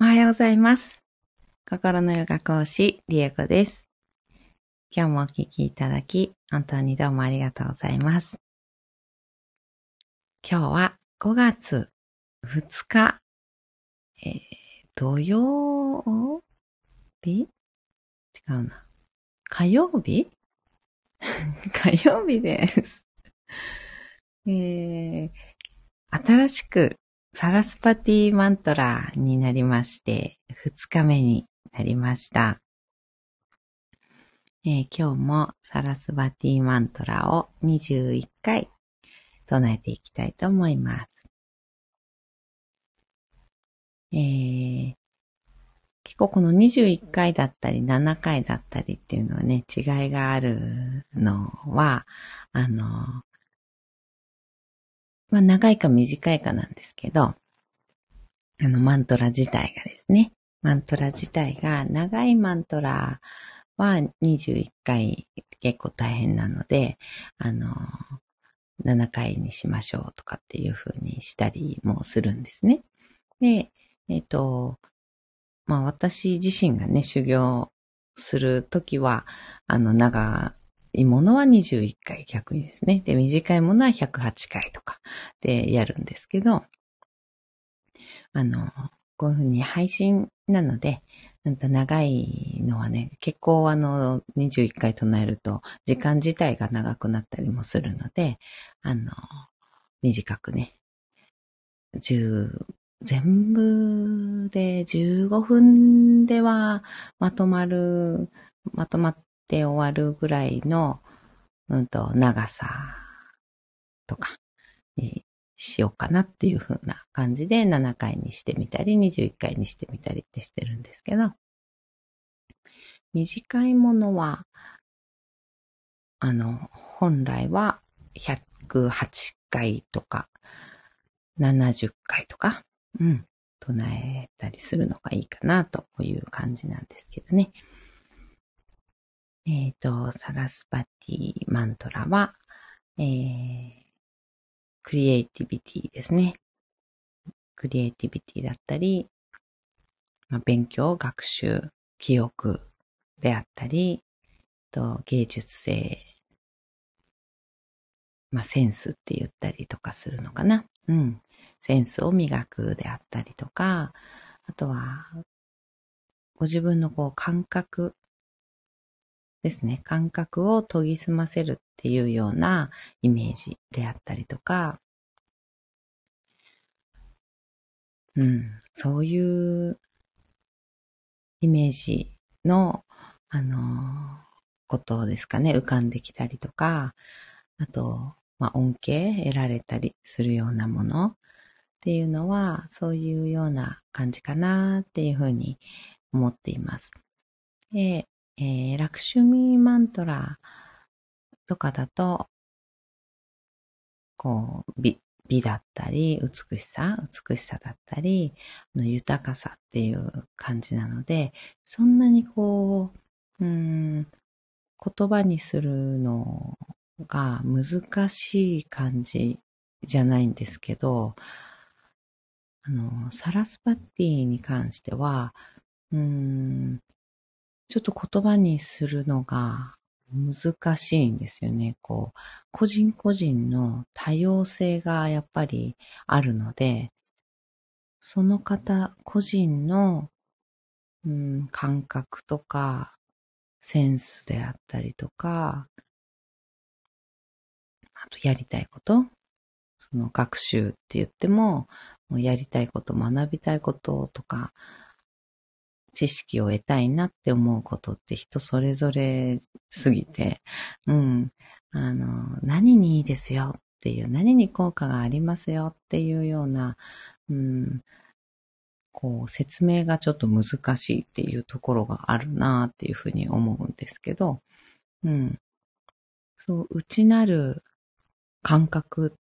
おはようございます。心のヨガ講師、リエコです。今日もお聞きいただき、本当にどうもありがとうございます。今日は5月2日、えー土曜日？違うな。火曜日？火曜日です。えー新しくサラスパティマントラになりまして、2日目になりました。えー今日もサラスバティマントラを21回唱えていきたいと思います。えー結構この21回だったり7回だったりっていうのはね、違いがあるのは、あの、まあ長いか短いかなんですけど、あのマントラ自体がですね、マントラ自体が長いマントラは21回結構大変なので、あの、7回にしましょうとかっていう風にしたりもするんですね。で、えっ、と、まあ私自身がね、修行するときは、あの、長いものは21回逆にですね。で、短いものは108回とかでやるんですけど、あの、こういうふうに配信なので、なんか長いのはね、結構あの、21回唱えると、時間自体が長くなったりもするので、あの、短くね、10、全部で15分ではまとまる、まとまって終わるぐらいの、うんと、長さとかにしようかなっていう風な感じで7回にしてみたり、21回にしてみたりってしてるんですけど、短いものは、あの、本来は108回とか、70回とか、うん、唱えたりするのがいいかなという感じなんですけどね。えっ、と、サラスパティマントラは、えー、クリエイティビティですね。クリエイティビティだったり、まあ、勉強、学習、記憶であったり、と芸術性、まあ、センスって言ったりとかするのかな。うん。センスを磨くであったりとか、あとは、ご自分のこう感覚ですね。感覚を研ぎ澄ませるっていうようなイメージであったりとか、うん、そういうイメージの、あの、ことですかね、浮かんできたりとか、あと、まあ、恩恵得られたりするようなもの。っていうのは、そういうような感じかなっていうふうに思っています。で、えー、ラクシュミーマントラとかだと、こう、美、美だったり、美しさ、美しさだったり、豊かさっていう感じなので、そんなにこう、うん、言葉にするのが難しい感じじゃないんですけど、あの、サラスパッティに関しては、うん、ちょっと言葉にするのが難しいんですよね。こう、個人個人の多様性がやっぱりあるので、その方個人の、うん、感覚とか、センスであったりとか、あとやりたいこと、その学習って言っても、もうやりたいこと、学びたいこととか、知識を得たいなって思うことって人それぞれすぎて、うん、あの、何にいいですよっていう、何に効果がありますよっていうような、うん、こう、説明がちょっと難しいっていうところがあるなっていうふうに思うんですけど、うん。そう、内なる感覚っ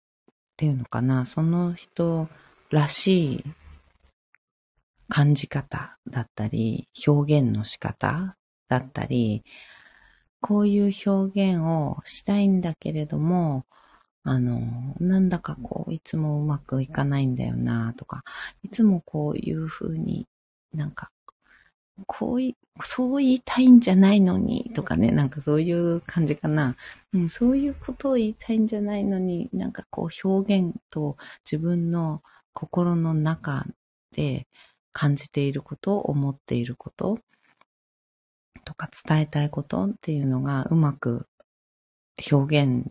ていうのかな、その人らしい感じ方だったり、表現の仕方だったり、こういう表現をしたいんだけれども、あの、なんだかこう、いつもうまくいかないんだよなとか、いつもこういう風になんか、こうい、そう言いたいんじゃないのに、とかね、なんかそういう感じかな。うん、そういうことを言いたいんじゃないのに、なんかこう表現と自分の心の中で感じていること、思っていることとか伝えたいことっていうのがうまく表現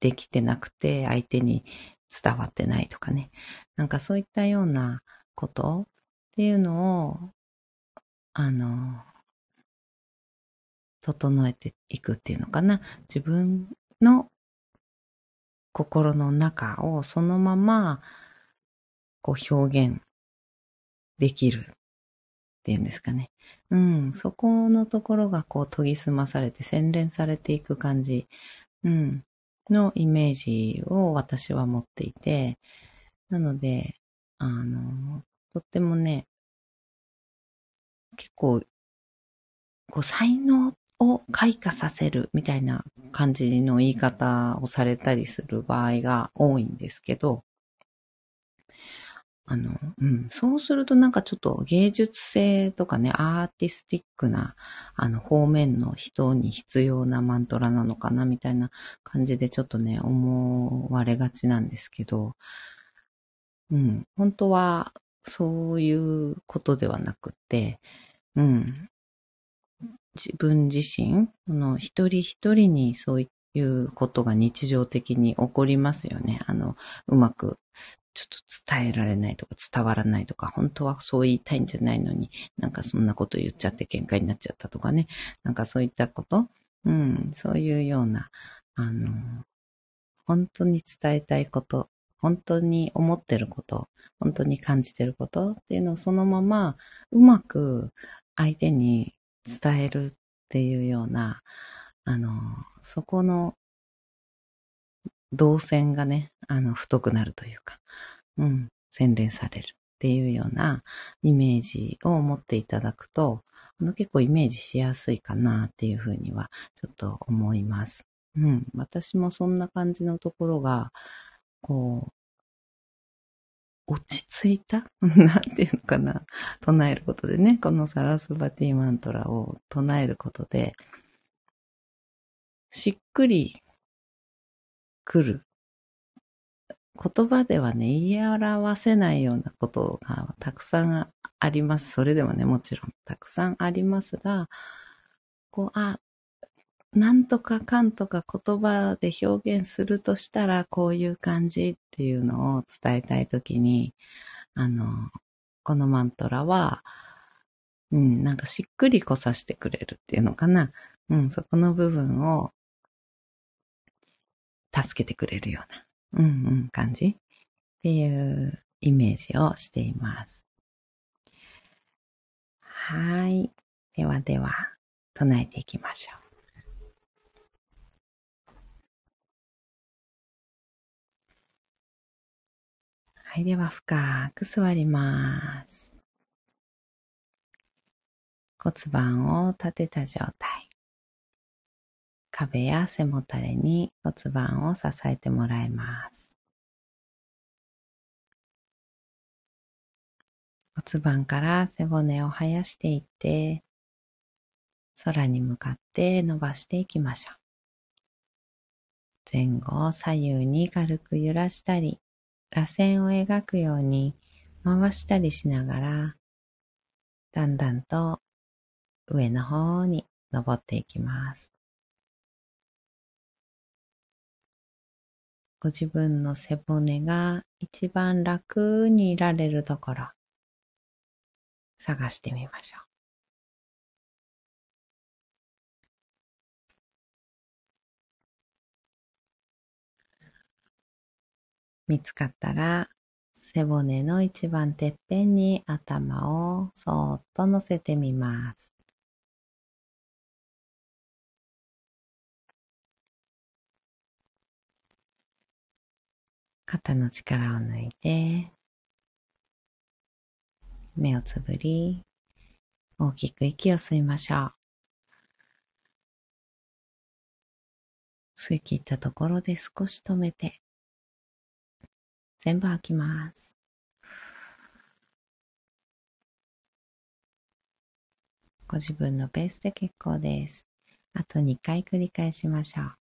できてなくて相手に伝わってないとかね。なんかそういったようなことっていうのを、あの、整えていくっていうのかな。自分の心の中をそのままこう表現できるっていうんですかね。うん、そこのところがこう研ぎ澄まされて洗練されていく感じ、うん、のイメージを私は持っていて、なので、あの、とってもね、結構、こう才能を開花させるみたいな感じの言い方をされたりする場合が多いんですけど、あの、うん、そうするとなんかちょっと芸術性とかね、アーティスティックな、あの、方面の人に必要なマントラなのかな、みたいな感じでちょっとね、思われがちなんですけど、うん、本当はそういうことではなくて、うん、自分自身、この一人一人にそういうことが日常的に起こりますよね。あの、うまくちょっと伝えられないとか伝わらないとか、本当はそう言いたいんじゃないのに、なんかそんなこと言っちゃって喧嘩になっちゃったとかね。なんかそういったこと、うん、そういうような、あの、本当に伝えたいこと、本当に思ってること、本当に感じてることっていうのをそのままうまく相手に伝えるっていうような、あの、そこの動線がね、あの、太くなるというか、うん、洗練されるっていうようなイメージを持っていただくと、あの、結構イメージしやすいかなっていうふうには、ちょっと思います。うん、私もそんな感じのところが、こう、落ち着いた？なんていうのかな？唱えることでね、このサラスバティマントラを唱えることで、しっくり来る。言葉ではね、言い表せないようなことがたくさんあります。それでもね、もちろんたくさんありますが、こう、あ、なんとかかんとか言葉で表現するとしたら、こういう感じっていうのを伝えたいときに、あの、このマントラは、うん、なんかしっくりこさせてくれるっていうのかな。うん、そこの部分を助けてくれるような、うんうん感じっていうイメージをしています。はい。ではでは、唱えていきましょう。はい。では、深く座ります。骨盤を立てた状態。壁や背もたれに骨盤を支えてもらいます。骨盤から背骨を生やしていって、空に向かって伸ばしていきましょう。前後左右に軽く揺らしたり、螺旋を描くように回したりしながら、だんだんと上の方に登っていきます。ご自分の背骨が一番楽にいられるところ、探してみましょう。見つかったら、背骨の一番てっぺんに頭をそーっと乗せてみます。肩の力を抜いて、目をつぶり、大きく息を吸いましょう。吸い切ったところで少し止めて、全部吐きます。ご自分のペースで結構です。あと2回繰り返しましょう。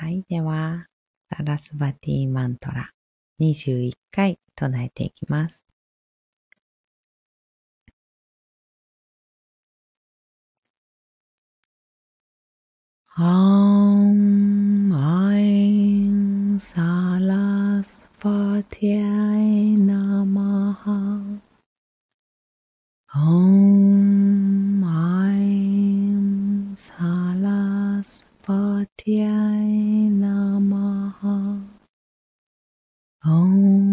はい。では、サラスバティマントラ21回唱えていきます。アンアイン Oh.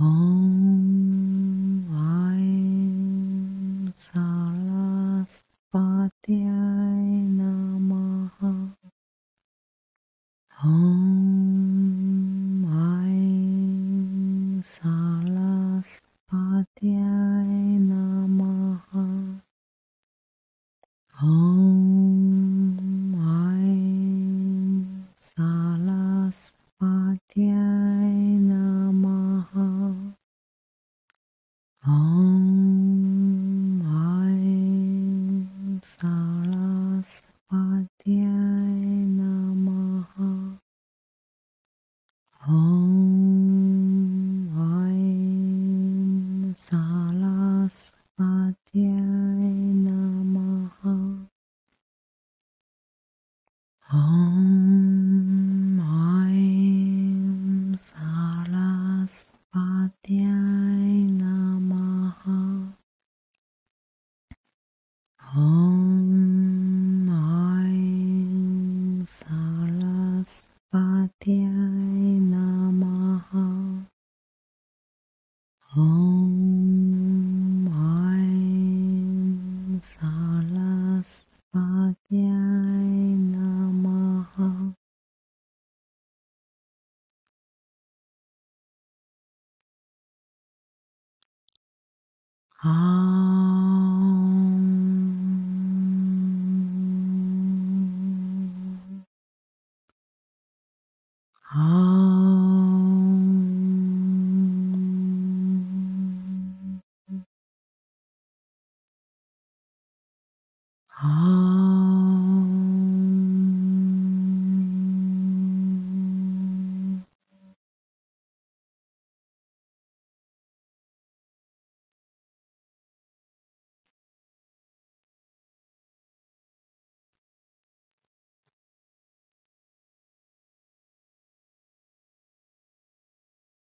哦。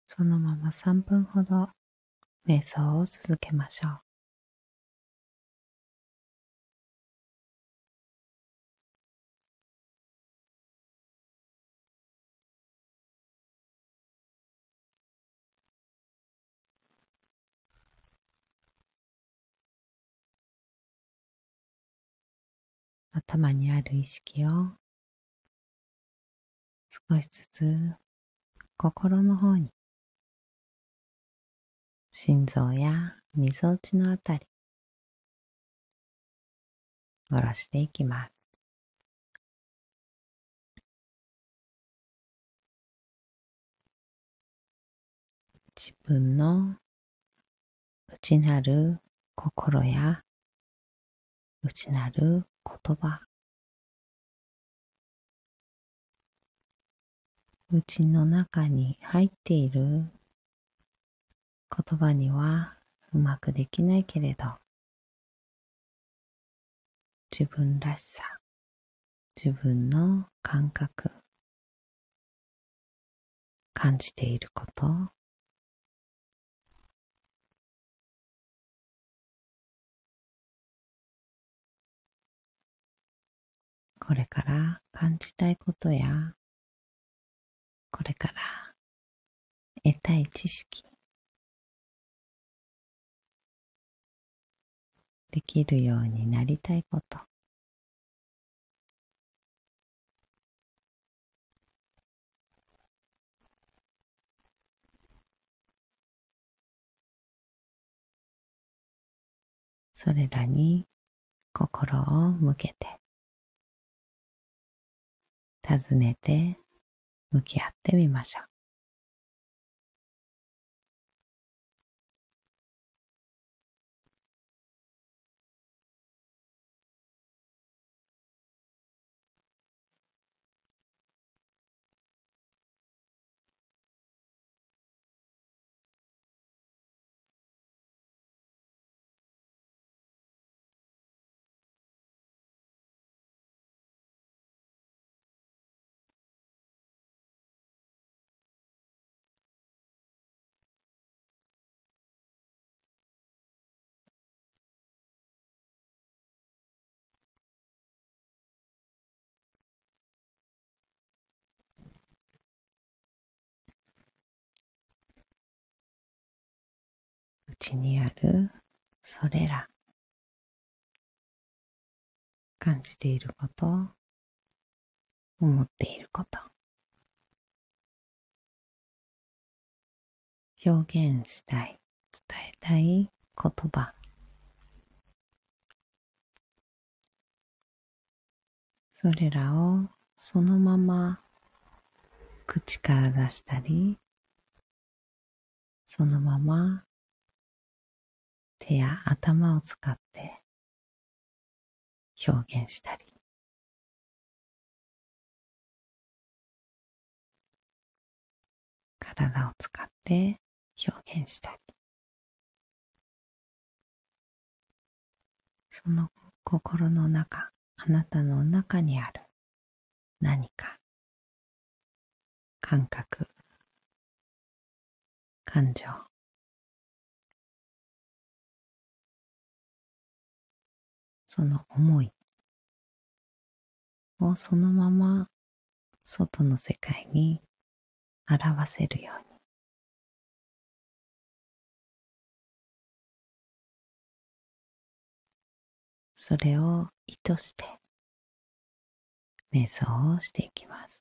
そのまま3分ほど瞑想を続けましょう。頭にある意識を少しずつ心の方に心臓やみぞおちのあたり下ろしていきます。自分の内なる心や内なる言葉。内の中に入っている言葉にはうまくできないけれど自分らしさ自分の感覚感じていることこれから感じたいことや、これから得たい知識、できるようになりたいこと、それらに心を向けて。尋ねて向き合ってみましょう。ちにあるそれら感じていること思っていること。表現したい伝えたい言葉。それらをそのまま口から出したりそのまま手や頭を使って表現したり。体を使って表現したり。その心の中あなたの中にある何か感覚感情。その思いをそのまま外の世界に表せるようにそれを意図して瞑想をしていきます。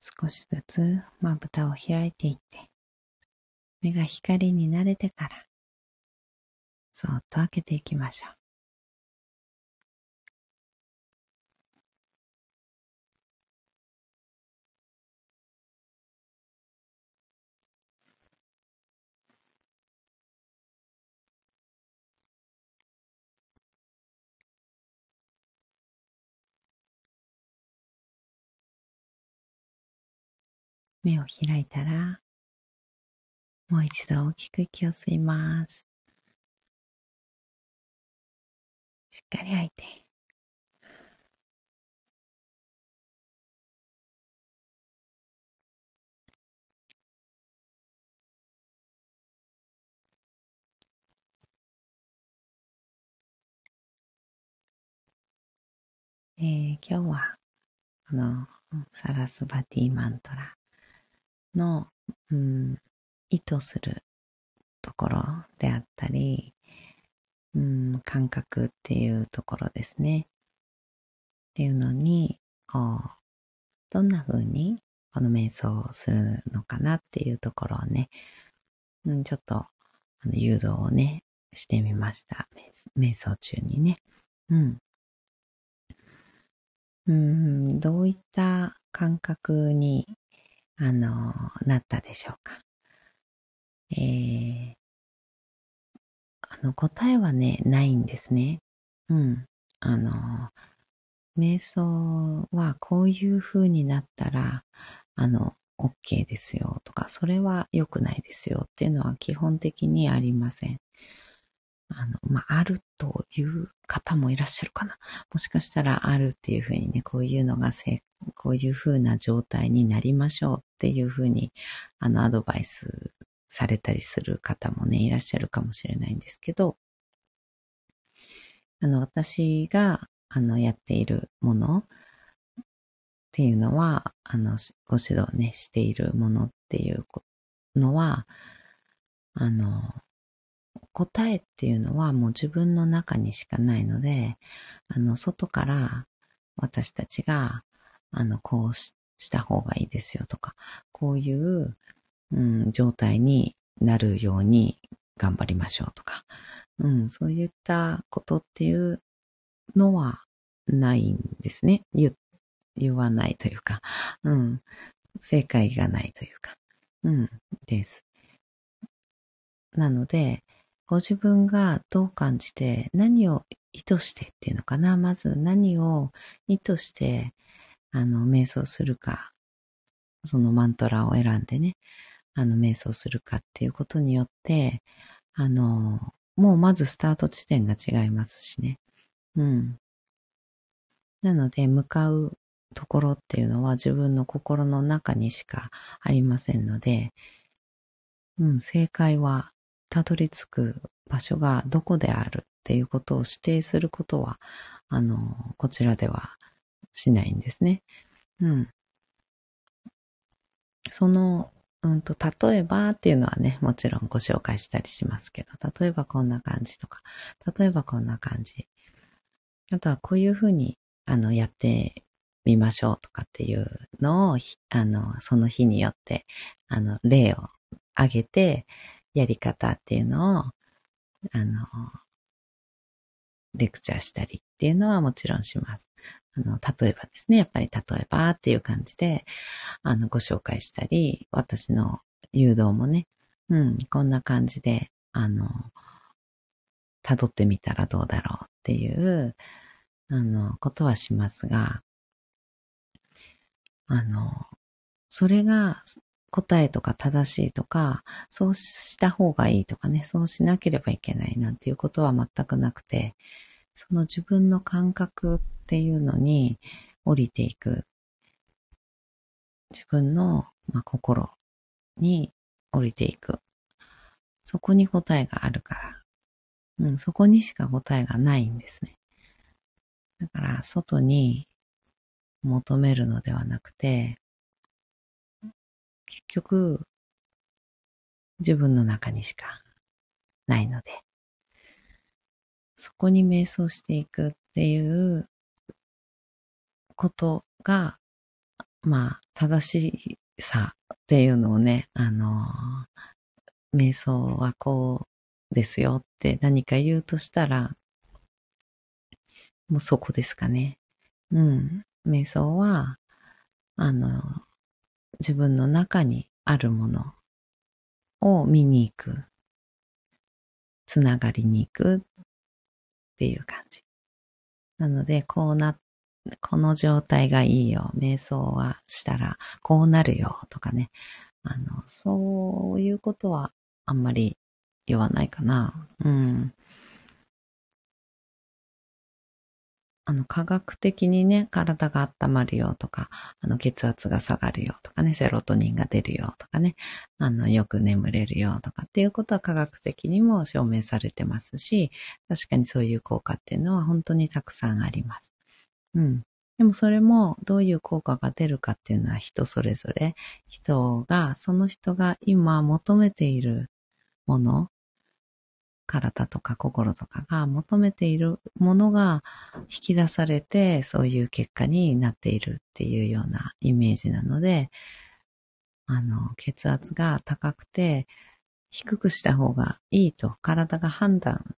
少しずつまぶたを開いていって、目が光に慣れてから、そっと開けていきましょう。目を開いたら、もう一度大きく息を吸います。しっかり吐いて。えー、今日は、このサラスバティマントラの、うん、意図するところであったり、うん、感覚っていうところですね。っていうのに、こう、どんな風にこの瞑想をするのかなっていうところをね、うん、ちょっとあの誘導をね、してみました。瞑想中にね。うん。うん、どういった感覚にあの、なったでしょうか。えー、あの、答えはね、ないんですね。うん。あの、瞑想はこういう風になったら、あの、OK ですよとか、それは良くないですよっていうのは基本的にありません。あの、まあ、あるという方もいらっしゃるかな。もしかしたらあるっていうふうにね、こういうのがせ、こういうふうな状態になりましょうっていうふうに、あの、アドバイスされたりする方もね、いらっしゃるかもしれないんですけど、あの、私が、あの、やっているものっていうのは、あの、ご指導ね、しているものっていうのは、あの、答えっていうのはもう自分の中にしかないので、あの、外から私たちが、あの、こうした方がいいですよとか、こういう、うん、状態になるように頑張りましょうとか、うん、そういったことっていうのはないんですね。言、言わないというか、うん、正解がないというか、うん、です。なので、ご自分がどう感じて、何を意図してっていうのかな。まず何を意図して、あの、瞑想するか、そのマントラを選んでね、あの、瞑想するかっていうことによって、あの、もうまずスタート地点が違いますしね。うん。なので、向かうところっていうのは自分の心の中にしかありませんので、うん、正解はたどり着く場所がどこであるっていうことを指定することは、あの、こちらではしないんですね。うん。その、うんと、例えばっていうのはね、もちろんご紹介したりしますけど、例えばこんな感じとか、例えばこんな感じ。あとはこういうふうに、あの、やってみましょうとかっていうのを、あの、その日によって、あの、例を挙げて、やり方っていうのを、あの、レクチャーしたりっていうのはもちろんします。あの、例えばですね、やっぱり例えばっていう感じで、あの、ご紹介したり、私の誘導もね、うん、こんな感じで、あの、辿ってみたらどうだろうっていう、あの、ことはしますが、あの、それが答えとか正しいとか、そうした方がいいとかね、そうしなければいけないなんていうことは全くなくて、その自分の感覚っていうのに降りていく。自分の、まあ、心に降りていく。そこに答えがあるから。うん、そこにしか答えがないんですね。だから、外に求めるのではなくて、結局、自分の中にしかないので、そこに瞑想していくっていうことが、まあ、正しさっていうのをね、あの、瞑想はこうですよって何か言うとしたら、もうそこですかね。うん。瞑想は、あの、自分の中にあるものを見に行く。つながりに行くっていう感じ。なので、こうな、この状態がいいよ。瞑想はしたらこうなるよとかね。あの、そういうことはあんまり言わないかな。うん。あの、科学的にね、体が温まるよとか、あの、血圧が下がるよとかね、セロトニンが出るよとかね、あの、よく眠れるよとかっていうことは科学的にも証明されてますし、確かにそういう効果っていうのは本当にたくさんあります。うん。でもそれもどういう効果が出るかっていうのは人それぞれ、人が、その人が今求めているもの体とか心とかが求めているものが引き出されて、そういう結果になっているっていうようなイメージなので、あの、血圧が高くて、低くした方がいいと体が判断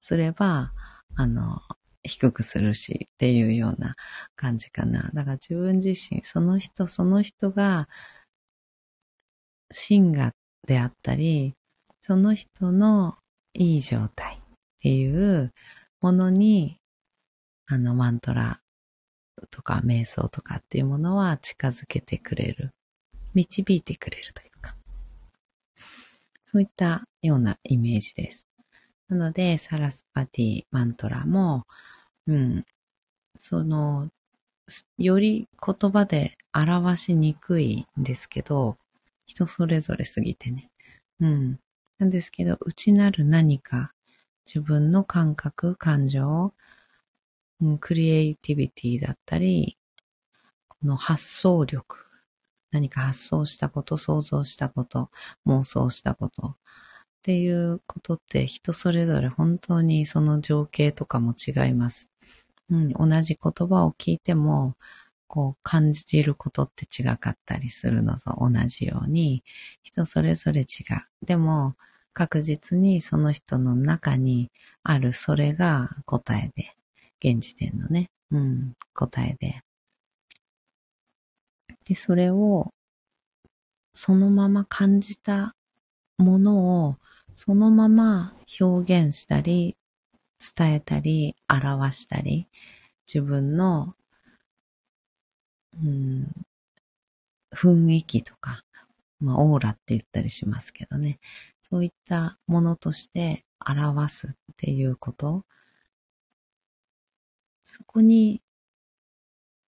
すれば、あの、低くするしっていうような感じかな。だから自分自身、その人その人が、真がであったり、その人のいい状態っていうものに、あの、マントラとか瞑想とかっていうものは近づけてくれる。導いてくれるというか。そういったようなイメージです。なので、サラスパティマントラも、うん、その、より言葉で表しにくいんですけど、人それぞれすぎてね。うん。なんですけど、内なる何か、自分の感覚、感情、クリエイティビティだったり、この発想力、何か発想したこと、想像したこと、妄想したことっていうことって人それぞれ本当にその情景とかも違います。うん、同じ言葉を聞いても、こう感じることって違かったりするのと同じように、人それぞれ違う。でも、確実にその人の中にあるそれが答えで、現時点のね、うん、答えで。で、それをそのまま感じたものをそのまま表現したり、伝えたり、表したり、自分の、うん、雰囲気とか、まあ、オーラって言ったりしますけどね。そういったものとして表すっていうこと。そこに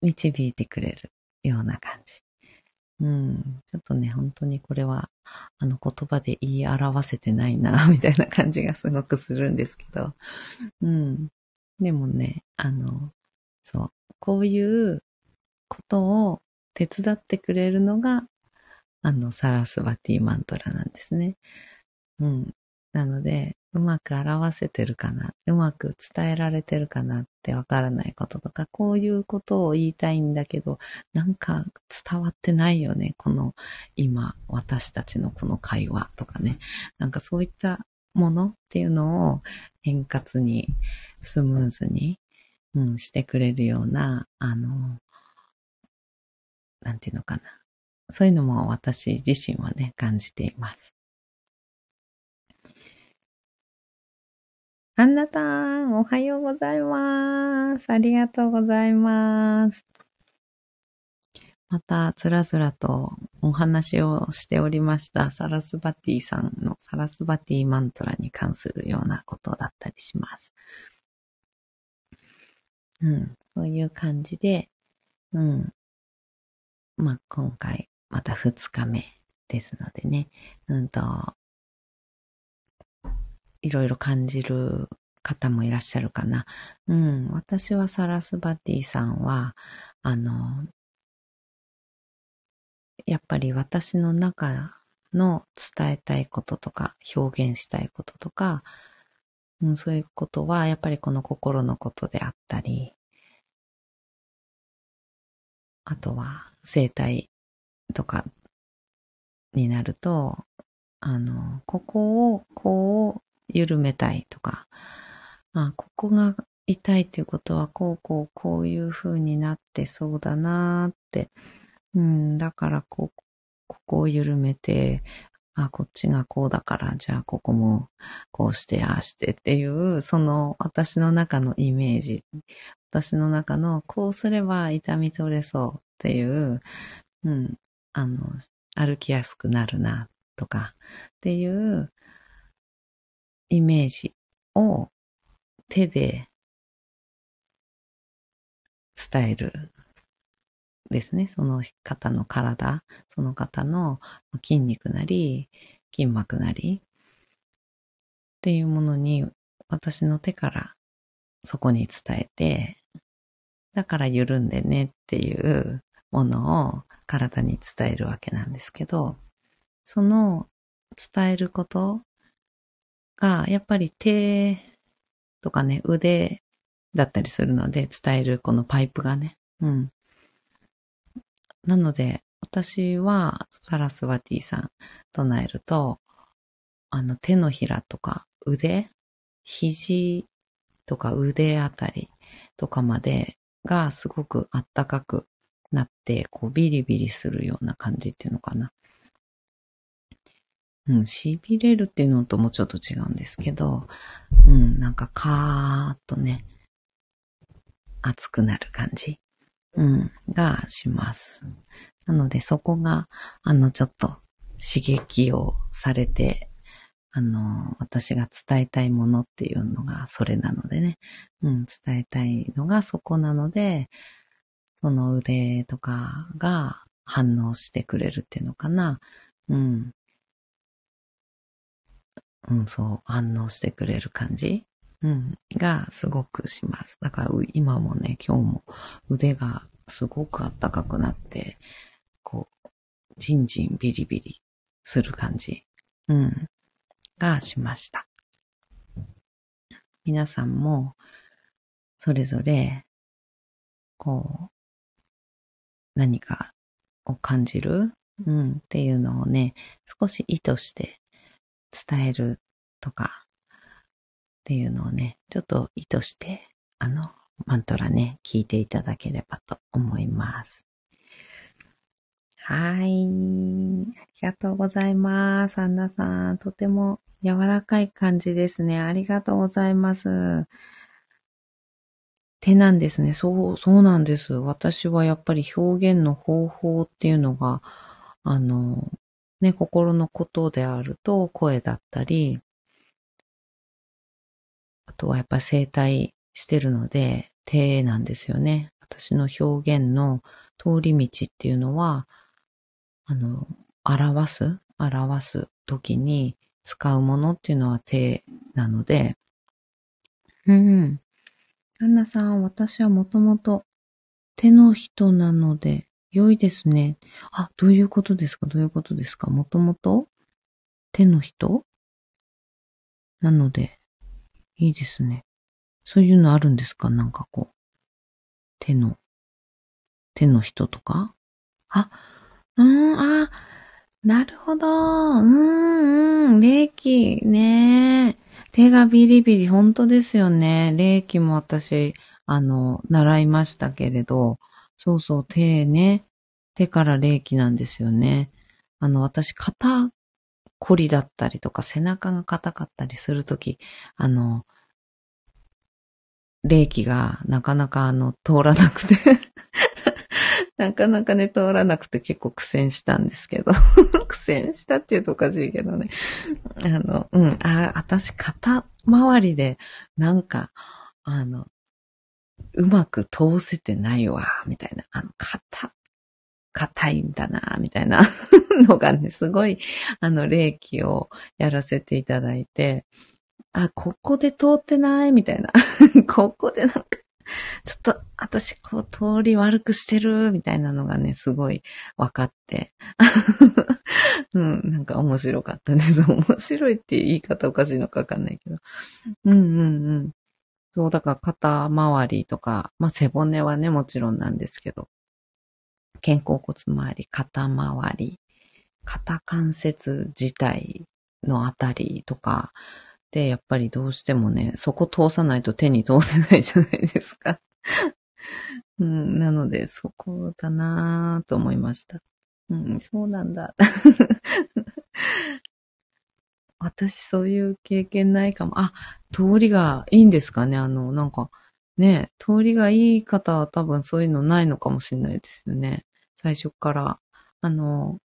導いてくれるような感じ。うん。ちょっとね、本当にこれは、あの言葉で言い表せてないな、みたいな感じがすごくするんですけど。うん。でもね、あの、そう。こういうことを手伝ってくれるのがあの、サラスバティマントラなんですね。うん。なので、うまく表せてるかな、うまく伝えられてるかなってわからないこととか、こういうことを言いたいんだけど、なんか伝わってないよね、この今、私たちのこの会話とかね。なんかそういったものっていうのを円滑に、スムーズに、うん、してくれるような、あの、なんていうのかな。そういうのも私自身はね、感じています。アンナさん、おはようございます。ありがとうございます。また、つらつらとお話をしておりましたサラスバティさんのサラスバティマントラに関するようなことだったりします。うん、そういう感じで、うん。まあ、今回、また二日目ですのでね、うんと、いろいろ感じる方もいらっしゃるかな。うん、私はサラスバティさんは、あの、やっぱり私の中の伝えたいこととか、表現したいこととか、うん、そういうことは、やっぱりこの心のことであったり、あとは生態とかになると、あの、ここをこう緩めたいとか、あ、ここが痛いっていうことはこうこうこういう風になってそうだなーって、うん、だからこう、ここを緩めて、あ、こっちがこうだから、じゃあここもこうして、ああしてっていう、その私の中のイメージ、私の中のこうすれば痛み取れそうっていう、うん、あの、歩きやすくなるなとかっていうイメージを手で伝えるですね。その方の体、その方の筋肉なり、筋膜なりっていうものに私の手からそこに伝えて、だから緩んでねっていうものを体に伝えるわけなんですけど、その伝えることがやっぱり手とかね、腕だったりするので伝えるこのパイプがね、うん。なので、私はサラスワティさん唱えると、あの手のひらとか腕、肘とか腕あたりとかまでがすごくあったかくなって、こうビリビリするような感じっていうのかな。うん、痺れるっていうのともちょっと違うんですけど、うん、なんかカーッとね、熱くなる感じ。うん、がします。なのでそこが、あの、ちょっと刺激をされて、あの、私が伝えたいものっていうのがそれなのでね、うん、伝えたいのがそこなので、その腕とかが反応してくれるっていうのかな。うん。うん、そう、反応してくれる感じ。うん、がすごくします。だから今もね、今日も腕がすごくあったかくなって、こう、じんじんビリビリする感じ、うん、がしました。皆さんも、それぞれ、こう、何かを感じる、うん、っていうのをね、少し意図して伝えるとか、っていうのをね、ちょっと意図して、あの、マントラね、聞いていただければと思います。はい。ありがとうございます。アンナさん、とても柔らかい感じですね。ありがとうございます。手なんですね。そう、そうなんです。私はやっぱり表現の方法っていうのが、あの、ね、心のことであると声だったり、あとはやっぱり声帯してるので、手なんですよね。私の表現の通り道っていうのは、あの、表す、表す時に使うものっていうのは手なので、うん。アンナさん、私はもともと手の人なので、良いですね。あ、どういうことですか？どういうことですか？もともと手の人？なので、いいですね。そういうのあるんですか？なんかこう、手の、手の人とか？あ、うーん、あ、なるほど。うーん、うん、霊気、ね手がビリビリ、本当ですよね。霊気も私、あの、習いましたけれど、そうそう、手ね、手から霊気なんですよね。あの、私、肩こりだったりとか、背中が硬かったりするとき、あの、霊気がなかなかあの、通らなくて なかなかね、通らなくて結構苦戦したんですけど 苦戦したって言うとおかしいけどね。あの、うん、あ、私肩周りで、なんか、あの、うまく通せてないわ、みたいな。あの、肩、硬いんだな、みたいな のがね、すごい、あの、霊気をやらせていただいて、あ、ここで通ってないみたいな。ここでなんか、ちょっと、私、こう、通り悪くしてる、みたいなのがね、すごい分かって。うん、なんか面白かったです。面白いって言い方おかしいのかわかんないけど。うんうんうん。そう、だから肩周りとか、まあ背骨はね、もちろんなんですけど、肩甲骨周り、肩周り、肩関節自体のあたりとか、やっぱりどうしてもね、そこ通さないと手に通せないじゃないですか。うん、なので、そこだなぁと思いました。うん、そうなんだ。私そういう経験ないかも。あ、通りがいいんですかねあの、なんか、ね、通りがいい方は多分そういうのないのかもしれないですよね。最初から。あの、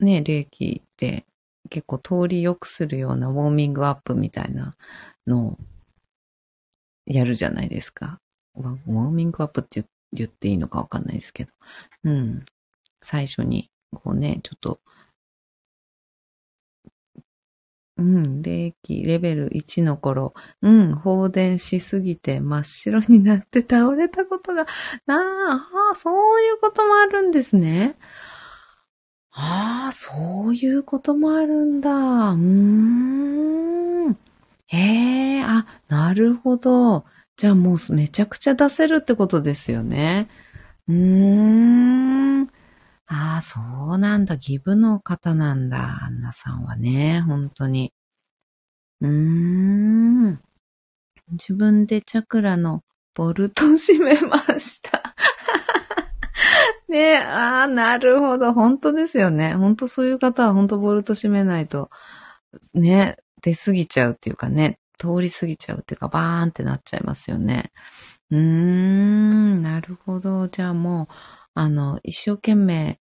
ね、霊気って結構通り良くするようなウォーミングアップみたいなのをやるじゃないですか。ウォーミングアップって言っていいのかわかんないですけど。うん。最初に、こうね、ちょっと、うん、霊気レベル1の頃、うん、放電しすぎて真っ白になって倒れたことが、なあ、あそういうこともあるんですね。ああ、そういうこともあるんだ。うーん。へえ、あ、なるほど。じゃあもうめちゃくちゃ出せるってことですよね。うーん。ああ、そうなんだ。ギブの方なんだ。アンナさんはね。本当に。うーん。自分でチャクラのボルト閉めました。ねああ、なるほど。本当ですよね。本当そういう方は本当ボルト閉めないと、ね、出過ぎちゃうっていうかね、通り過ぎちゃうっていうか、バーンってなっちゃいますよね。うーん、なるほど。じゃあもう、あの、一生懸命、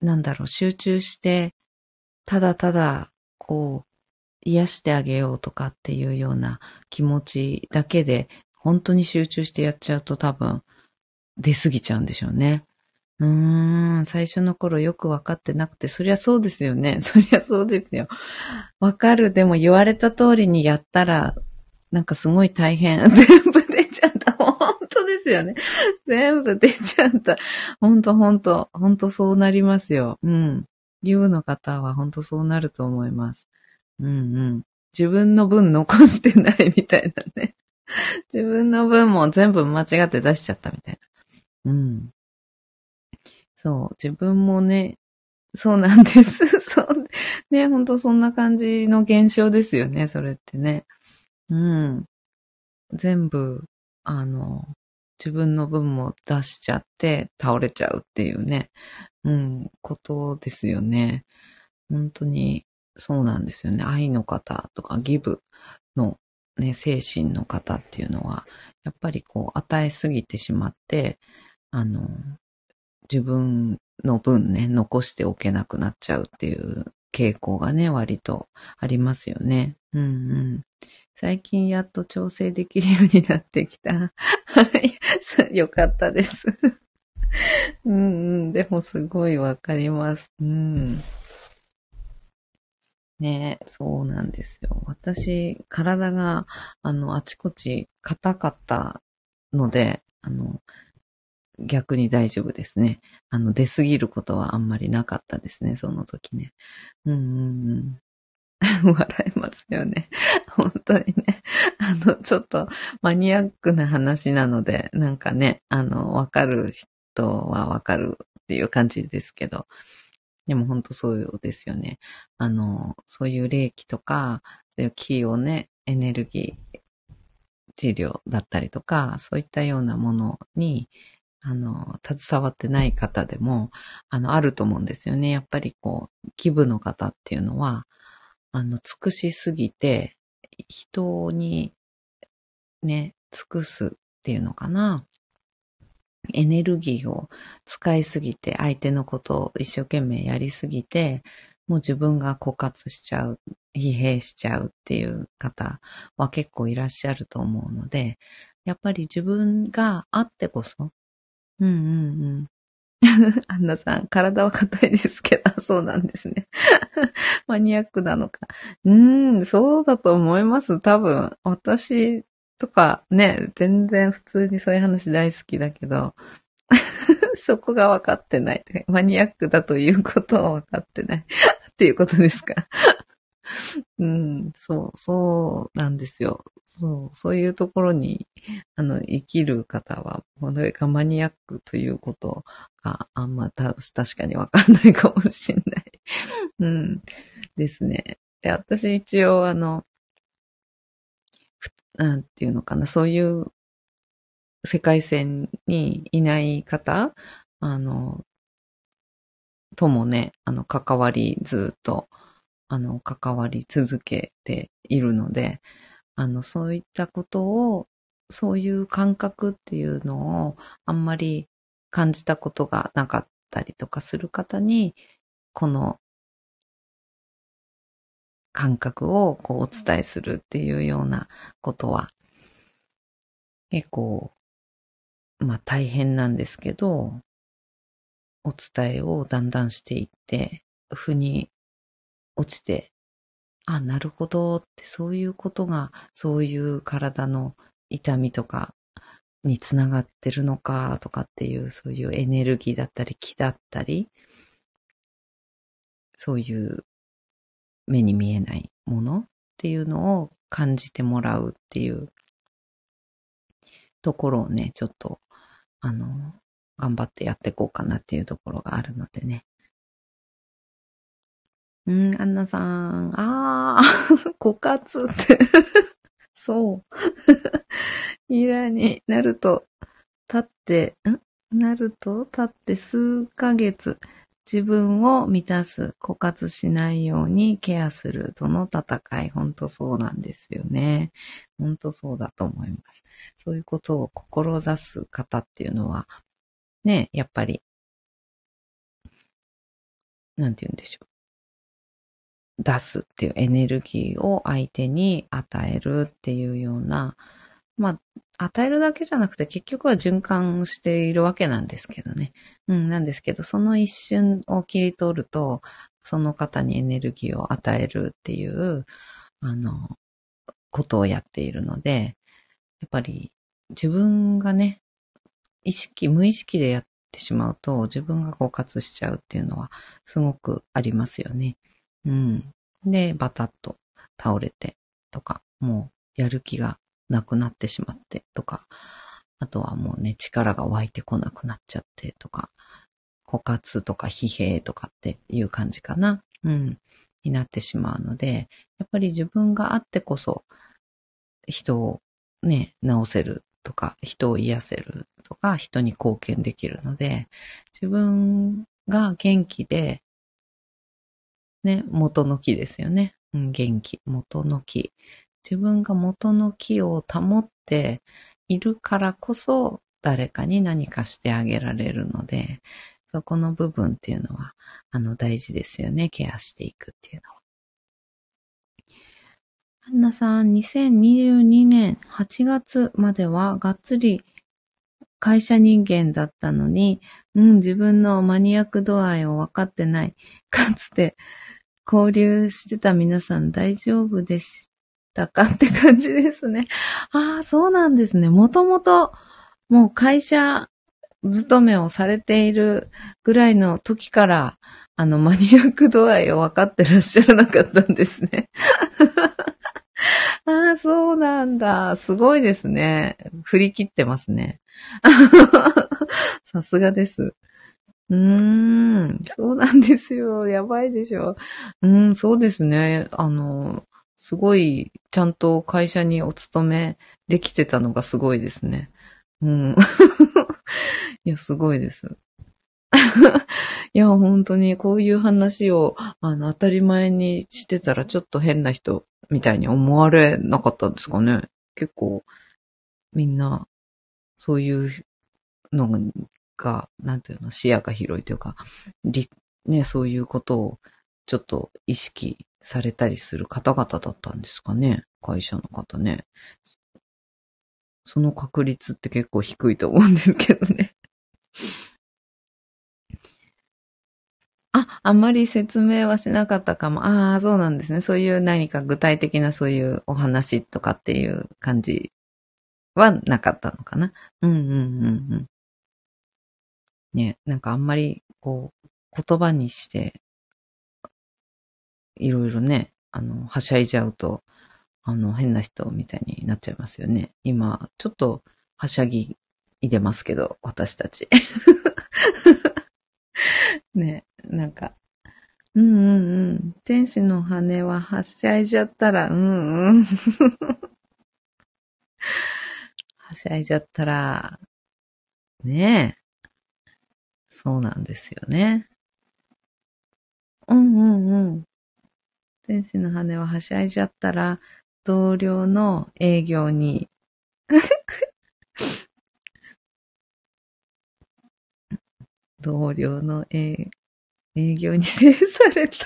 なんだろう、集中して、ただただ、こう、癒してあげようとかっていうような気持ちだけで、本当に集中してやっちゃうと多分、出過ぎちゃうんでしょうね。うーん、最初の頃よくわかってなくて、そりゃそうですよね。そりゃそうですよ。わかる。でも言われた通りにやったら、なんかすごい大変。全部出ちゃった。本当ですよね。全部出ちゃった。本当本当本当そうなりますよ。うん。U の方は本当そうなると思います。うんうん。自分の分残してないみたいなね。自分の分も全部間違って出しちゃったみたいな。うん。そう、自分もね、そうなんです。そう。ね、ほんとそんな感じの現象ですよね、それってね。うん。全部、あの、自分の分も出しちゃって倒れちゃうっていうね、うん、ことですよね。本当にそうなんですよね。愛の方とかギブのね、精神の方っていうのは、やっぱりこう与えすぎてしまって、あの、自分の分ね、残しておけなくなっちゃうっていう傾向がね、割とありますよね。うんうん。最近やっと調整できるようになってきた。はい。よかったです。うんうん。でもすごいわかります。うん。ねそうなんですよ。私、体が、あの、あちこち硬かったので、あの、逆に大丈夫ですね。あの、出すぎることはあんまりなかったですね、その時ね。うんうん。笑えますよね。本当にね。あの、ちょっとマニアックな話なので、なんかね、あの、わかる人はわかるっていう感じですけど。でも本当そうですよね。あの、そういう霊気とか、そういう気をね、エネルギー治療だったりとか、そういったようなものに、あの、携わってない方でも、あの、あると思うんですよね。やっぱりこう、気分の方っていうのは、あの、尽くしすぎて、人にね、尽くすっていうのかな。エネルギーを使いすぎて、相手のことを一生懸命やりすぎて、もう自分が枯渇しちゃう、疲弊しちゃうっていう方は結構いらっしゃると思うので、やっぱり自分があってこそ、うんうんうん。アンナさん、体は硬いですけど、そうなんですね。マニアックなのか。うん、そうだと思います。多分、私とかね、全然普通にそういう話大好きだけど、そこが分かってない。マニアックだということは分かってない。っていうことですか？うん、そう、そうなんですよ。そう、そういうところに、あの、生きる方は、これがマニアックということがあんまた確かにわかんないかもしれない。うん、ですね。で、私一応あの、なんていうのかな、そういう世界線にいない方、あの、ともね、あの、関わり、ずっと、あの、関わり続けているので、あの、そういったことを、そういう感覚っていうのをあんまり感じたことがなかったりとかする方に、この感覚をこうお伝えするっていうようなことは、結構、まあ大変なんですけど、お伝えをだんだんしていって、腑に落ちて、あ、なるほどってそういうことが、そういう体の痛みとかにつながってるのかとかっていう、そういうエネルギーだったり気だったり、そういう目に見えないものっていうのを感じてもらうっていうところをね、ちょっと、あの、頑張ってやっていこうかなっていうところがあるのでね。うん、アンナさん、ああ、枯渇って そう。イラになると、経って、ん？なると、経って数ヶ月、自分を満たす、枯渇しないようにケアするとの戦い、本当そうなんですよね。本当そうだと思います。そういうことを志す方っていうのは、ね、やっぱり、なんて言うんでしょう。出すっていうエネルギーを相手に与えるっていうような、まあ、与えるだけじゃなくて結局は循環しているわけなんですけどね。うん、なんですけど、その一瞬を切り取ると、その方にエネルギーを与えるっていう、あの、ことをやっているので、やっぱり自分がね、意識、無意識でやってしまうと自分が枯渇しちゃうっていうのはすごくありますよね。うん。で、バタッと倒れてとか、もうやる気がなくなってしまってとか、あとはもうね、力が湧いてこなくなっちゃってとか、枯渇とか疲弊とかっていう感じかな。うん。になってしまうので、やっぱり自分があってこそ、人をね、治せるとか、人を癒せるとか、人に貢献できるので、自分が元気で、ね、元の木ですよね。うん、元気、元の木。自分が元の木を保っているからこそ、誰かに何かしてあげられるので、そこの部分っていうのは、あの、大事ですよね。ケアしていくっていうのは。アンナさん、2022年8月まではがっつり会社人間だったのに、うん、自分のマニアック度合いを分かってない。かつて交流してた皆さん大丈夫でしたかって感じですね。ああ、そうなんですね。もともともう会社勤めをされているぐらいの時から、あの、マニアック度合いを分かってらっしゃらなかったんですね。ああ、そうなんだ。すごいですね。振り切ってますね。さすがです。うーん、そうなんですよ。やばいでしょ。うん、そうですね。あの、すごい、ちゃんと会社にお勤めできてたのがすごいですね。うん。いや、すごいです。いや、本当にこういう話を、あの、当たり前にしてたらちょっと変な人みたいに思われなかったんですかね。結構、みんな、そういうのが、がなんていうの、視野が広いというか、ね、そういうことをちょっと意識されたりする方々だったんですかね。会社の方ね。その確率って結構低いと思うんですけどね。あ、あんまり説明はしなかったかも。ああ、そうなんですね。そういう何か具体的なそういうお話とかっていう感じはなかったのかな。うんうんうんうん。ね、なんかあんまりこう言葉にしていろいろね、あの、はしゃいじゃうと、あの、変な人みたいになっちゃいますよね。今、ちょっとはしゃぎいでますけど、私たち。ね、なんか、うんうんうん。天使の羽ははしゃいじゃったら、うんうん。はしゃいじゃったら、ねえ。そうなんですよね。うんうんうん。天使の羽ははしゃいじゃったら、同僚の営業に 同僚の営業に制された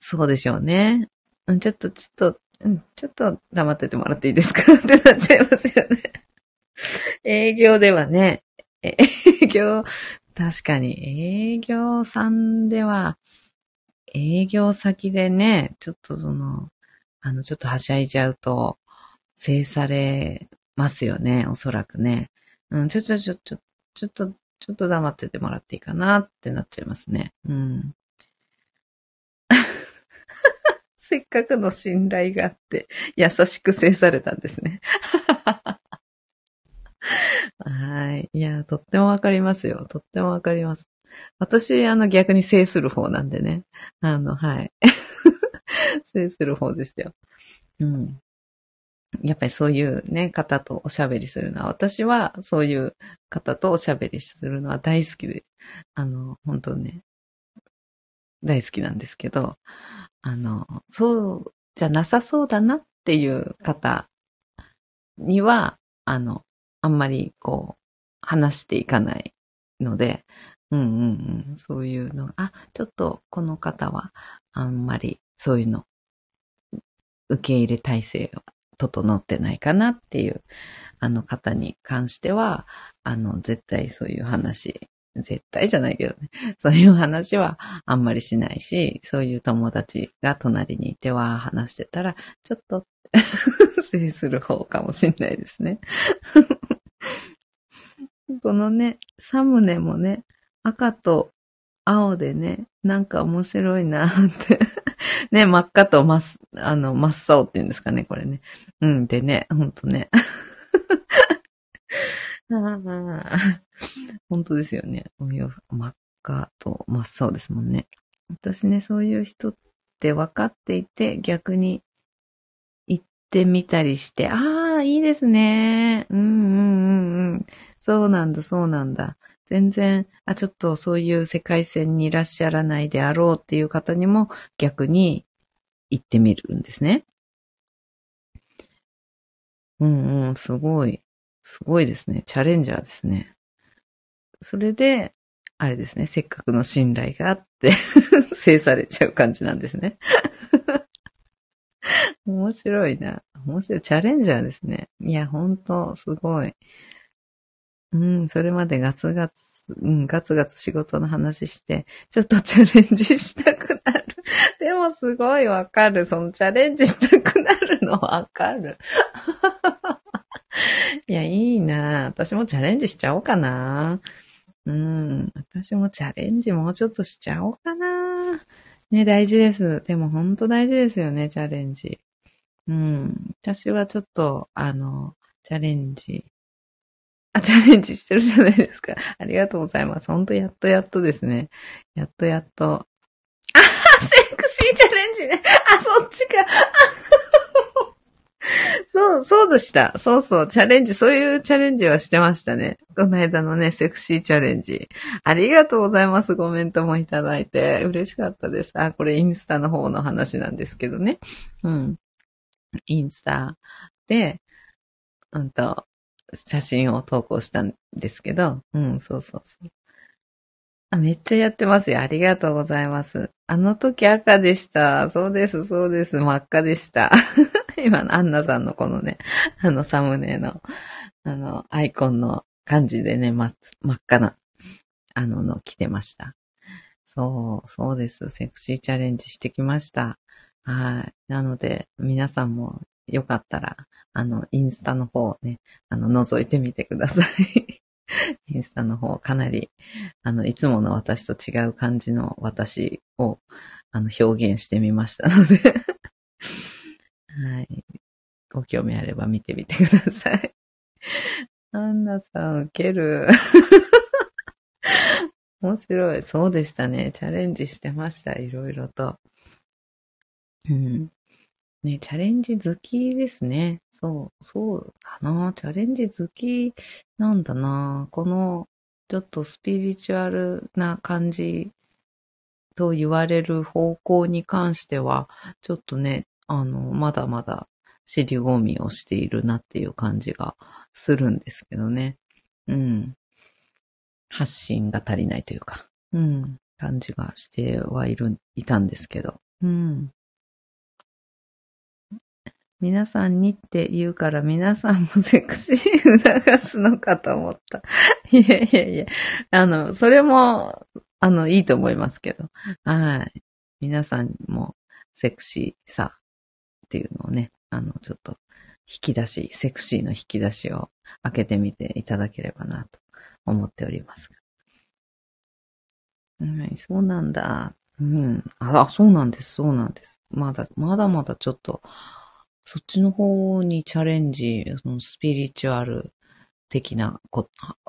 そうでしょうね。ちょっと、ちょっと、うん、ちょっと黙っててもらっていいですか？ってなっちゃいますよね。営業ではね、営業、確かに営業さんでは、営業先でね、ちょっとその、あの、ちょっとはしゃいじゃうと、制されますよね、おそらくね。うん、ちょ、ちょ、ちょ、ちょ、ちょっと、ちょっと黙っててもらっていいかなってなっちゃいますね。うん。せっかくの信頼があって、優しく制されたんですね。はい。いや、とってもわかりますよ。とってもわかります。私、あの、逆に制する方なんでね。あの、はい。制する方ですよ。うん。やっぱりそういうね、方とおしゃべりするのは、私はそういう方とおしゃべりするのは大好きで、あの、本当ね、大好きなんですけど、あの、そうじゃなさそうだなっていう方には、あの、あんまりこう、話していかないので、うんうんうん。そういうの。あ、ちょっとこの方はあんまりそういうの受け入れ体制が整ってないかなっていうあの方に関しては、あの、絶対そういう話、絶対じゃないけどね。そういう話はあんまりしないし、そういう友達が隣にいては話してたら、ちょっと 制する方かもしんないですね。このね、サムネもね、赤と青でね、なんか面白いなって ね、真っ赤と真っ、あの、真っ青っていうんですかね、これね。うん、でね、ほんとね。本当ですよね。真っ赤と真っ青ですもんね。私ね、そういう人って分かっていて、逆に行ってみたりして、ああ、いいですね。うんうんうんうん。そうなんだ、そうなんだ。全然、あ、ちょっとそういう世界線にいらっしゃらないであろうっていう方にも逆に行ってみるんですね。うんうん、すごい。すごいですね。チャレンジャーですね。それで、あれですね、せっかくの信頼があって 制されちゃう感じなんですね。面白いな。面白い。チャレンジャーですね。いや、ほんと、すごい。うん、それまでガツガツ、うん、ガツガツ仕事の話して、ちょっとチャレンジしたくなる。でもすごいわかる。そのチャレンジしたくなるのわかる。いや、いいな私もチャレンジしちゃおうかな。うん、私もチャレンジもうちょっとしちゃおうかな。ね、大事です。でもほんと大事ですよね、チャレンジ。うん、私はちょっと、あの、チャレンジあ、チャレンジしてるじゃないですか。ありがとうございます。ほんとやっとやっとですね。やっとやっと。あセクシーチャレンジね。あ、そっちか。そう、そうでした。そうそう、チャレンジ、そういうチャレンジはしてましたね。この間のね、セクシーチャレンジ。ありがとうございます。コメントもいただいて。嬉しかったです。あ、これインスタの方の話なんですけどね。うん。インスタで、うんと、写真を投稿したんですけど、うん、そうそうそう。あ、めっちゃやってますよ。ありがとうございます。あの時赤でした。そうです、そうです。真っ赤でした。今のアンナさんのこのね、あのサムネの、あの、アイコンの感じでね、真っ赤な、あのの来てました。そう、そうです。セクシーチャレンジしてきました。はい。なので、皆さんもよかったら、あの、インスタの方ね、あの、覗いてみてください。インスタの方、かなり、あの、いつもの私と違う感じの私を、あの、表現してみましたので はい。ご興味あれば見てみてください。アンナさん、受ける。面白い。そうでしたね。チャレンジしてました。いろいろと。うん。ね、チャレンジ好きですね。そう、そうだな。チャレンジ好きなんだな。この、ちょっとスピリチュアルな感じと言われる方向に関しては、ちょっとね、あの、まだまだ尻込みをしているなっていう感じがするんですけどね。うん。発信が足りないというか、うん、感じがしてはいる、いたんですけど。うん。皆さんにって言うから皆さんもセクシー促すのかと思った。いやいやいや。あの、それも、あの、いいと思いますけど。はい。皆さんもセクシーさっていうのをね、あの、ちょっと引き出し、セクシーの引き出しを開けてみていただければなと思っております。はい、そうなんだ。うん。あ、そうなんです、そうなんです。まだ、まだまだちょっと、そっちの方にチャレンジ、そのスピリチュアル的な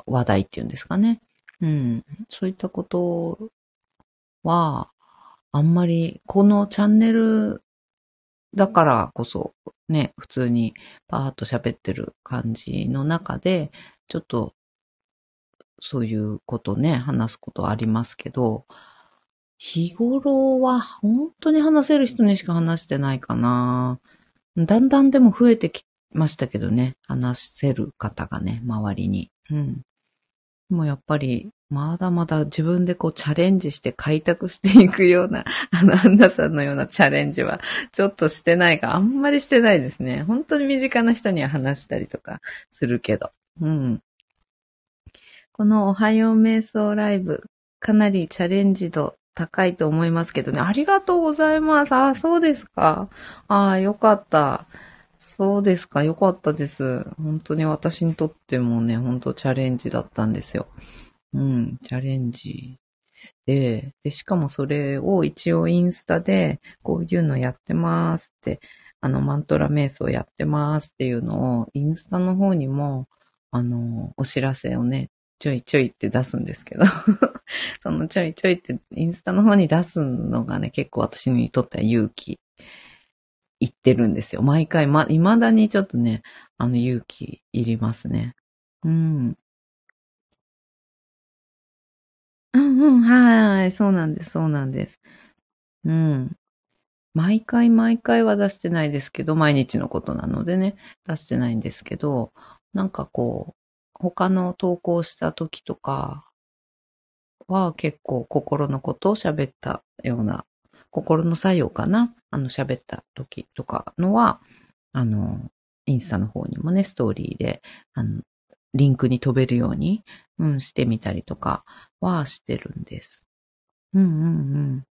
話題っていうんですかね。うん。そういったことは、あんまり、このチャンネルだからこそ、ね、普通にパーッと喋ってる感じの中で、ちょっと、そういうことね、話すことありますけど、日頃は本当に話せる人にしか話してないかな。だんだんでも増えてきましたけどね。話せる方がね、周りに。うん。でもやっぱり、まだまだ自分でこうチャレンジして開拓していくような、あの、アンナさんのようなチャレンジは、ちょっとしてないか、あんまりしてないですね。本当に身近な人には話したりとかするけど。うん。このおはよう瞑想ライブ、かなりチャレンジ度高いと思いますけどね。ありがとうございます。あ、そうですか。ああ、よかった。そうですか。よかったです。本当に私にとってもね、本当チャレンジだったんですよ。うん、チャレンジで、で、しかもそれを一応インスタで、こういうのやってますって、あの、マントラ瞑想やってますっていうのを、インスタの方にも、あの、お知らせをね、ちょいちょいって出すんですけど そのちょいちょいってインスタの方に出すのがね、結構私にとっては勇気いってるんですよ。毎回、ま、未だにちょっとね、あの勇気いりますね。うん。うんうん、はい、そうなんです、そうなんです。うん。毎回毎回は出してないですけど、毎日のことなのでね、出してないんですけど、なんかこう、他の投稿した時とかは結構心のことを喋ったような、心の作用かなあの喋った時とかのは、あの、インスタの方にもね、ストーリーで、あの、リンクに飛べるように、うん、してみたりとかはしてるんです。うんうんうん。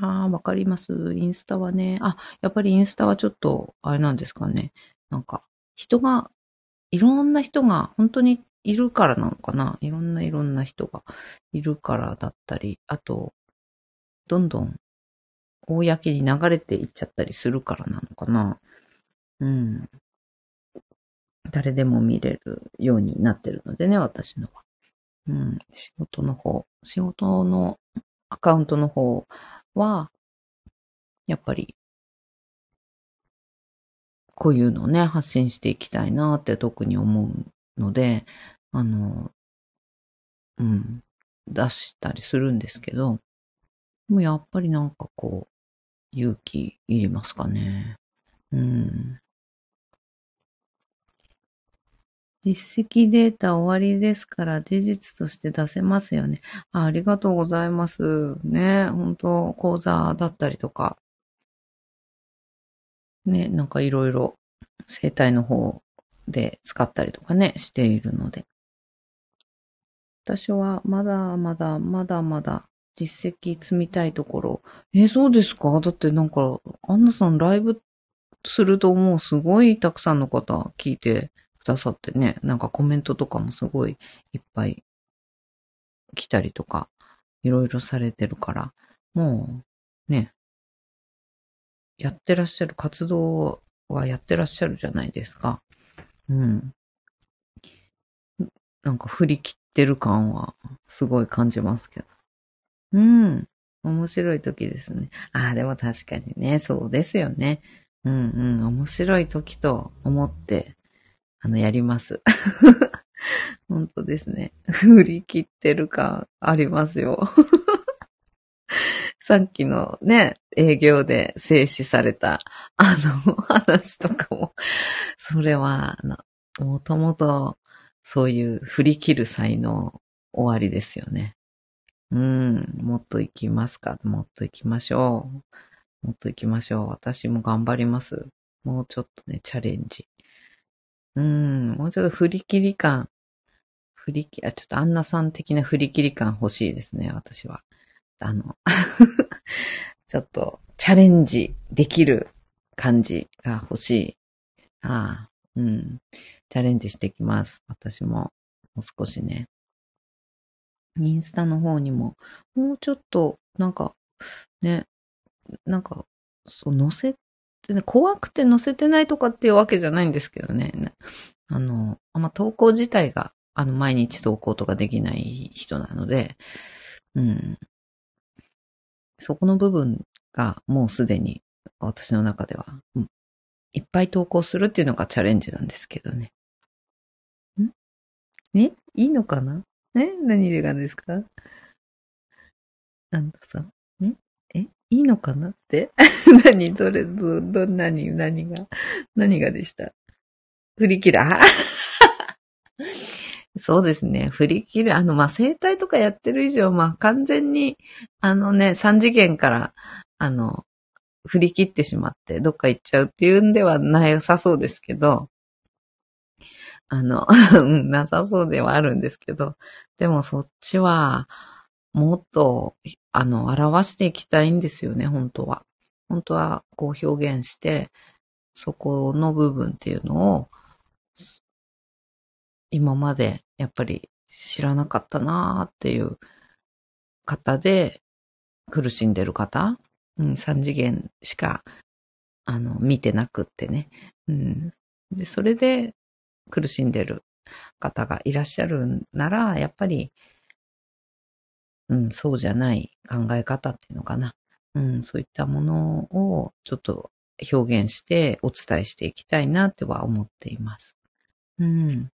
ああ、わかります。インスタはね。あ、やっぱりインスタはちょっと、あれなんですかね。なんか、人がいろんな人が本当にいるからなのかな？いろんないろんな人がいるからだったり、あと、どんどん公に流れていっちゃったりするからなのかな？うん。誰でも見れるようになってるのでね、私のは。うん。仕事の方、仕事のアカウントの方は、やっぱり、こういうのをね、発信していきたいなって特に思うので、あの、うん、出したりするんですけど、もうやっぱりなんかこう、勇気いりますかね。うん。実績データ終わりですから事実として出せますよね。あありがとうございます。ね、本当講座だったりとか。ね、なんかいろいろ生態の方で使ったりとかね、しているので。私はまだまだまだまだ実績積みたいところ。え、そうですか？だってなんか、アンナさんライブするともうすごいたくさんの方聞いてくださってね、なんかコメントとかもすごいいっぱい来たりとか、いろいろされてるから、もうね、やってらっしゃる活動はやってらっしゃるじゃないですか。うん。なんか振り切ってる感はすごい感じますけど。うん。面白い時ですね。ああ、でも確かにね、そうですよね。うんうん。面白い時と思って、あの、やります。本当ですね。振り切ってる感ありますよ。さっきのね、営業で静止された、あの、話とかも、それは、もともと、そういう振り切る才能終わりですよね。うん、もっと行きますかもっと行きましょう。もっと行きましょう。私も頑張ります。もうちょっとね、チャレンジ。うん、もうちょっと振り切り感。振り切、あ、ちょっとアンナさん的な振り切り感欲しいですね、私は。あの、ちょっとチャレンジできる感じが欲しい。ああ、うん。チャレンジしていきます。私も、もう少しね。インスタの方にも、もうちょっと、なんか、ね、なんか、そう、載せてね、怖くて載せてないとかっていうわけじゃないんですけどね。あの、あんま投稿自体が、あの、毎日投稿とかできない人なので、うん。そこの部分がもうすでに私の中では、うん。いっぱい投稿するっていうのがチャレンジなんですけどね。ん？え？いいのかな？え？何でがですか？なんださん。え？いいのかな？って？何？どれ、ど、ど、何、何が、何がでした？振り切る。そうですね。振り切る。あの、まあ、生体とかやってる以上、まあ、完全に、あのね、三次元から、あの、振り切ってしまって、どっか行っちゃうっていうんではなさそうですけど、あの、なさそうではあるんですけど、でもそっちは、もっと、あの、表していきたいんですよね、本当は。本当は、こう表現して、そこの部分っていうのを、今までやっぱり知らなかったなーっていう方で苦しんでる方、うん、三次元しか、あの、見てなくってね。うん。で、それで苦しんでる方がいらっしゃるなら、やっぱり、うん、そうじゃない考え方っていうのかな。うん、そういったものをちょっと表現してお伝えしていきたいなっては思っています。うん。